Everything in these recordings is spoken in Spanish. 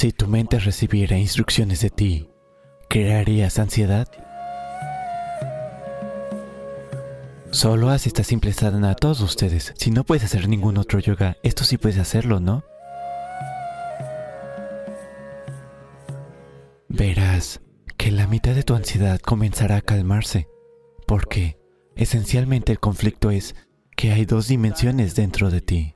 Si tu mente recibiera instrucciones de ti, ¿crearías ansiedad? Solo haz esta simple sadhana a todos ustedes. Si no puedes hacer ningún otro yoga, esto sí puedes hacerlo, ¿no? Verás que la mitad de tu ansiedad comenzará a calmarse, porque esencialmente el conflicto es que hay dos dimensiones dentro de ti.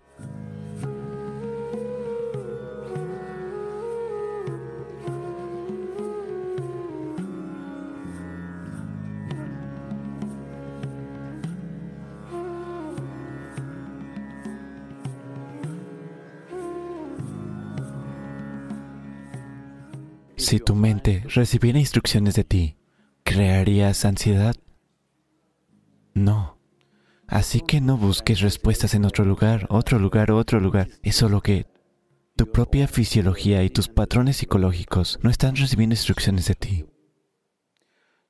Si tu mente recibiera instrucciones de ti, ¿crearías ansiedad? No. Así que no busques respuestas en otro lugar, otro lugar, otro lugar. Es solo que tu propia fisiología y tus patrones psicológicos no están recibiendo instrucciones de ti.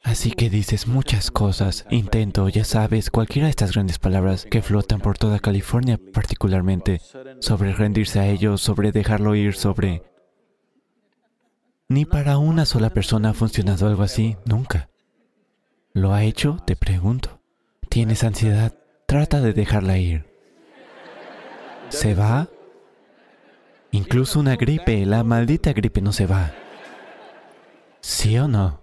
Así que dices muchas cosas, intento, ya sabes, cualquiera de estas grandes palabras que flotan por toda California particularmente, sobre rendirse a ellos, sobre dejarlo ir, sobre ni para una sola persona ha funcionado algo así, nunca. ¿Lo ha hecho? Te pregunto. ¿Tienes ansiedad? Trata de dejarla ir. ¿Se va? Incluso una gripe, la maldita gripe no se va. ¿Sí o no?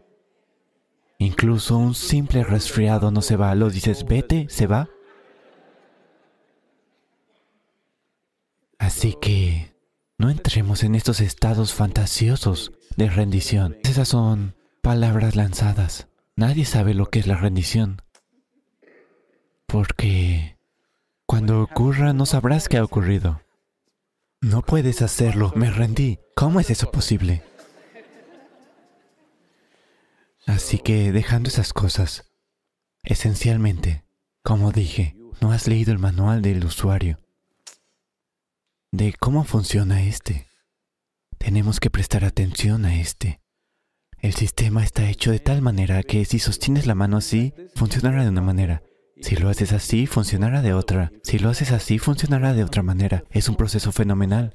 Incluso un simple resfriado no se va. Lo dices, vete, se va. Así que no entremos en estos estados fantasiosos de rendición. Esas son palabras lanzadas. Nadie sabe lo que es la rendición. Porque cuando ocurra no sabrás qué ha ocurrido. No puedes hacerlo. Me rendí. ¿Cómo es eso posible? Así que dejando esas cosas, esencialmente, como dije, no has leído el manual del usuario de cómo funciona este. Tenemos que prestar atención a este. El sistema está hecho de tal manera que si sostienes la mano así, funcionará de una manera. Si lo haces así, funcionará de otra. Si lo haces así, funcionará de otra manera. Es un proceso fenomenal.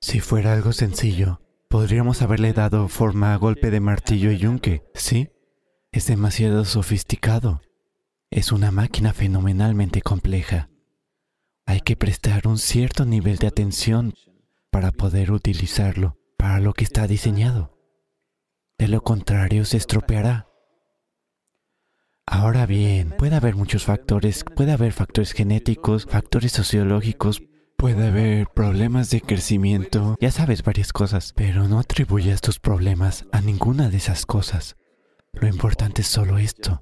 Si fuera algo sencillo, podríamos haberle dado forma a golpe de martillo y yunque, ¿sí? Es demasiado sofisticado. Es una máquina fenomenalmente compleja hay que prestar un cierto nivel de atención para poder utilizarlo para lo que está diseñado. De lo contrario, se estropeará. Ahora bien, puede haber muchos factores, puede haber factores genéticos, factores sociológicos, puede haber problemas de crecimiento, ya sabes varias cosas, pero no atribuyas tus problemas a ninguna de esas cosas. Lo importante es solo esto.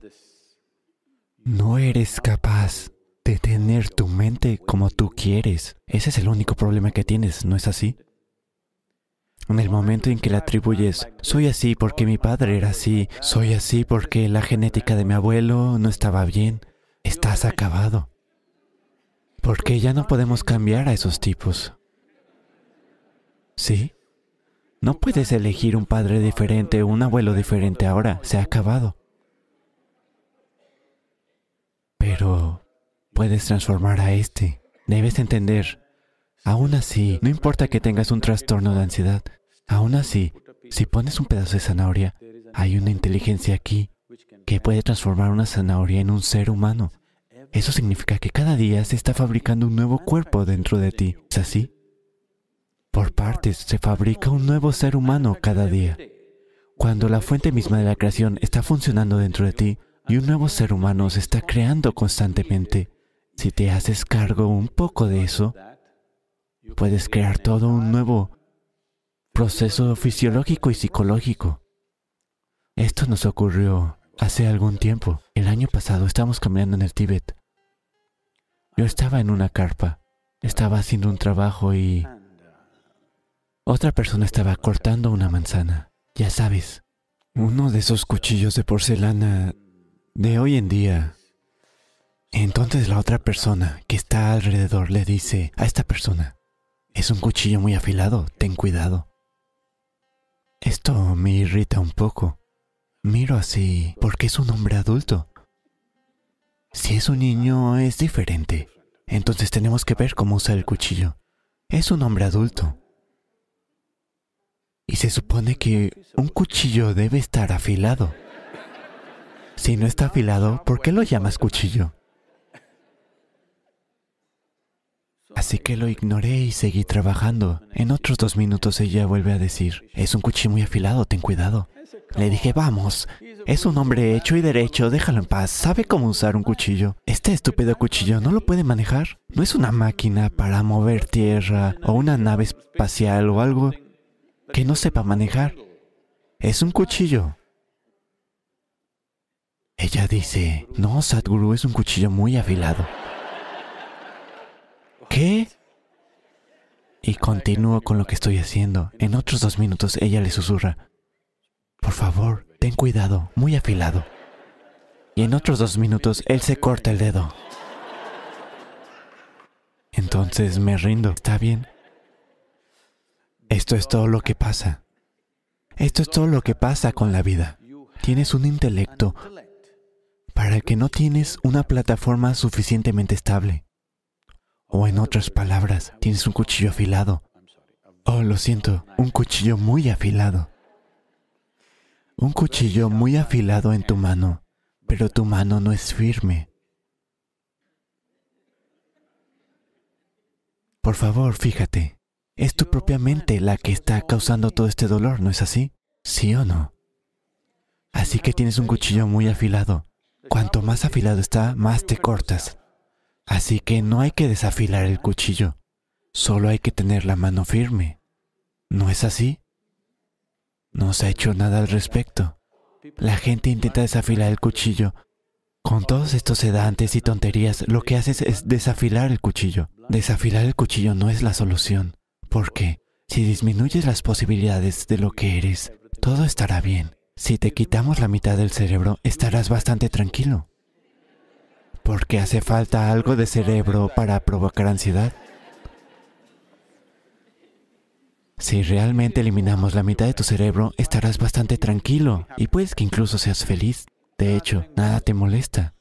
No eres capaz de tener tu mente como tú quieres. Ese es el único problema que tienes, ¿no es así? En el momento en que le atribuyes, soy así porque mi padre era así, soy así porque la genética de mi abuelo no estaba bien, estás acabado. Porque ya no podemos cambiar a esos tipos. ¿Sí? No puedes elegir un padre diferente o un abuelo diferente ahora, se ha acabado. Pero puedes transformar a este. Debes entender. Aún así, no importa que tengas un trastorno de ansiedad, aún así, si pones un pedazo de zanahoria, hay una inteligencia aquí que puede transformar una zanahoria en un ser humano. Eso significa que cada día se está fabricando un nuevo cuerpo dentro de ti. ¿Es así? Por partes, se fabrica un nuevo ser humano cada día. Cuando la fuente misma de la creación está funcionando dentro de ti y un nuevo ser humano se está creando constantemente, si te haces cargo un poco de eso, puedes crear todo un nuevo proceso fisiológico y psicológico. Esto nos ocurrió hace algún tiempo. El año pasado estábamos caminando en el Tíbet. Yo estaba en una carpa, estaba haciendo un trabajo y otra persona estaba cortando una manzana. Ya sabes, uno de esos cuchillos de porcelana de hoy en día entonces la otra persona que está alrededor le dice a esta persona, es un cuchillo muy afilado, ten cuidado. Esto me irrita un poco. Miro así porque es un hombre adulto. Si es un niño es diferente. Entonces tenemos que ver cómo usa el cuchillo. Es un hombre adulto. Y se supone que un cuchillo debe estar afilado. Si no está afilado, ¿por qué lo llamas cuchillo? Así que lo ignoré y seguí trabajando. En otros dos minutos ella vuelve a decir, es un cuchillo muy afilado, ten cuidado. Le dije, vamos, es un hombre hecho y derecho, déjalo en paz, sabe cómo usar un cuchillo. Este estúpido cuchillo no lo puede manejar. No es una máquina para mover tierra o una nave espacial o algo que no sepa manejar. Es un cuchillo. Ella dice, no, Sadhguru es un cuchillo muy afilado. ¿Qué? Y continúo con lo que estoy haciendo. En otros dos minutos ella le susurra, por favor, ten cuidado, muy afilado. Y en otros dos minutos él se corta el dedo. Entonces me rindo, ¿está bien? Esto es todo lo que pasa. Esto es todo lo que pasa con la vida. Tienes un intelecto para el que no tienes una plataforma suficientemente estable. O en otras palabras, tienes un cuchillo afilado. Oh, lo siento, un cuchillo muy afilado. Un cuchillo muy afilado en tu mano, pero tu mano no es firme. Por favor, fíjate, es tu propia mente la que está causando todo este dolor, ¿no es así? ¿Sí o no? Así que tienes un cuchillo muy afilado. Cuanto más afilado está, más te cortas. Así que no hay que desafilar el cuchillo, solo hay que tener la mano firme. ¿No es así? No se ha hecho nada al respecto. La gente intenta desafilar el cuchillo. Con todos estos sedantes y tonterías, lo que haces es desafilar el cuchillo. Desafilar el cuchillo no es la solución, porque si disminuyes las posibilidades de lo que eres, todo estará bien. Si te quitamos la mitad del cerebro, estarás bastante tranquilo porque hace falta algo de cerebro para provocar ansiedad. Si realmente eliminamos la mitad de tu cerebro, estarás bastante tranquilo y puedes que incluso seas feliz. De hecho, nada te molesta.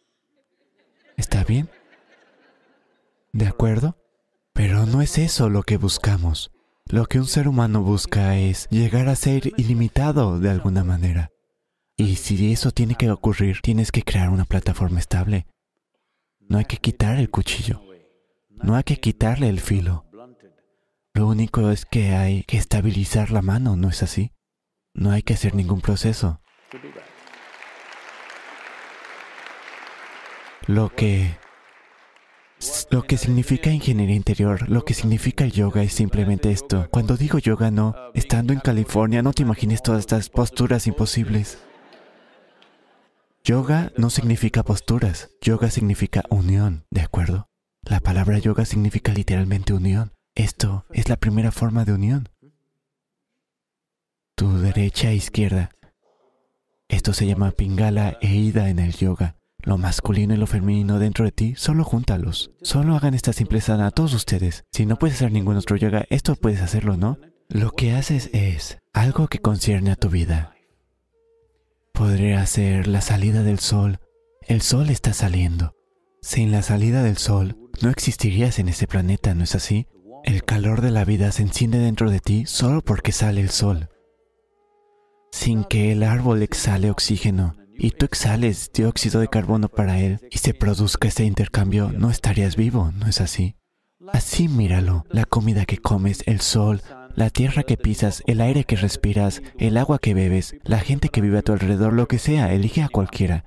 ¿Está bien? ¿De acuerdo? Pero no es eso lo que buscamos. Lo que un ser humano busca es llegar a ser ilimitado de alguna manera. Y si eso tiene que ocurrir, tienes que crear una plataforma estable. No hay que quitar el cuchillo. No hay que quitarle el filo. Lo único es que hay que estabilizar la mano, ¿no es así? No hay que hacer ningún proceso. Lo que lo que significa ingeniería interior, lo que significa el yoga es simplemente esto. Cuando digo yoga no, estando en California no te imagines todas estas posturas imposibles. Yoga no significa posturas, yoga significa unión, ¿de acuerdo? La palabra yoga significa literalmente unión. Esto es la primera forma de unión. Tu derecha e izquierda. Esto se llama pingala e ida en el yoga. Lo masculino y lo femenino dentro de ti, solo júntalos. Solo hagan esta simpleza a todos ustedes. Si no puedes hacer ningún otro yoga, esto puedes hacerlo, ¿no? Lo que haces es algo que concierne a tu vida. Podría ser la salida del sol. El sol está saliendo. Sin la salida del sol, no existirías en ese planeta, ¿no es así? El calor de la vida se enciende dentro de ti solo porque sale el sol. Sin que el árbol exhale oxígeno y tú exhales dióxido de carbono para él y se produzca este intercambio, no estarías vivo, ¿no es así? Así míralo, la comida que comes, el sol, la tierra que pisas, el aire que respiras, el agua que bebes, la gente que vive a tu alrededor, lo que sea, elige a cualquiera.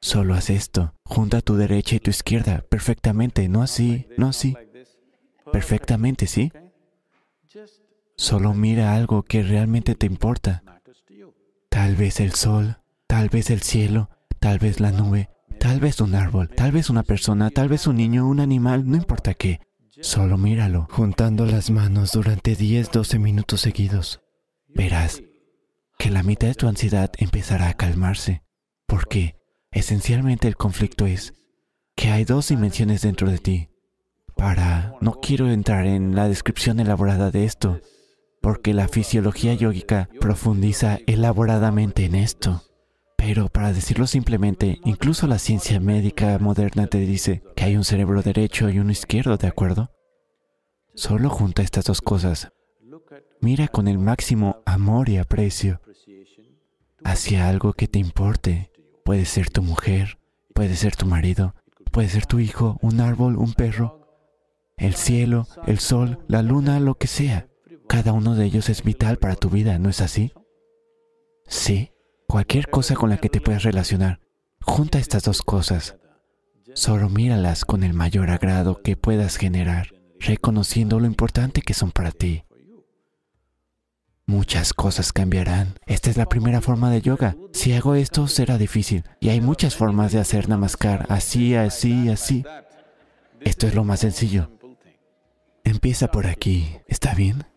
Solo haz esto, junta tu derecha y tu izquierda, perfectamente, no así, no así. Perfectamente, ¿sí? Solo mira algo que realmente te importa. Tal vez el sol, tal vez el cielo, tal vez la nube, tal vez un árbol, tal vez una persona, tal vez un niño, un animal, no importa qué. Solo míralo, juntando las manos durante 10, 12 minutos seguidos. Verás que la mitad de tu ansiedad empezará a calmarse, porque esencialmente el conflicto es que hay dos dimensiones dentro de ti. Para, no quiero entrar en la descripción elaborada de esto, porque la fisiología yógica profundiza elaboradamente en esto. Pero para decirlo simplemente, incluso la ciencia médica moderna te dice que hay un cerebro derecho y uno izquierdo, ¿de acuerdo? Solo junta estas dos cosas. Mira con el máximo amor y aprecio hacia algo que te importe. Puede ser tu mujer, puede ser tu marido, puede ser tu hijo, un árbol, un perro, el cielo, el sol, la luna, lo que sea. Cada uno de ellos es vital para tu vida, ¿no es así? Sí, cualquier cosa con la que te puedas relacionar. Junta estas dos cosas. Solo míralas con el mayor agrado que puedas generar, reconociendo lo importante que son para ti. Muchas cosas cambiarán. Esta es la primera forma de yoga. Si hago esto, será difícil. Y hay muchas formas de hacer namaskar. Así, así, así. Esto es lo más sencillo. Empieza por aquí. ¿Está bien?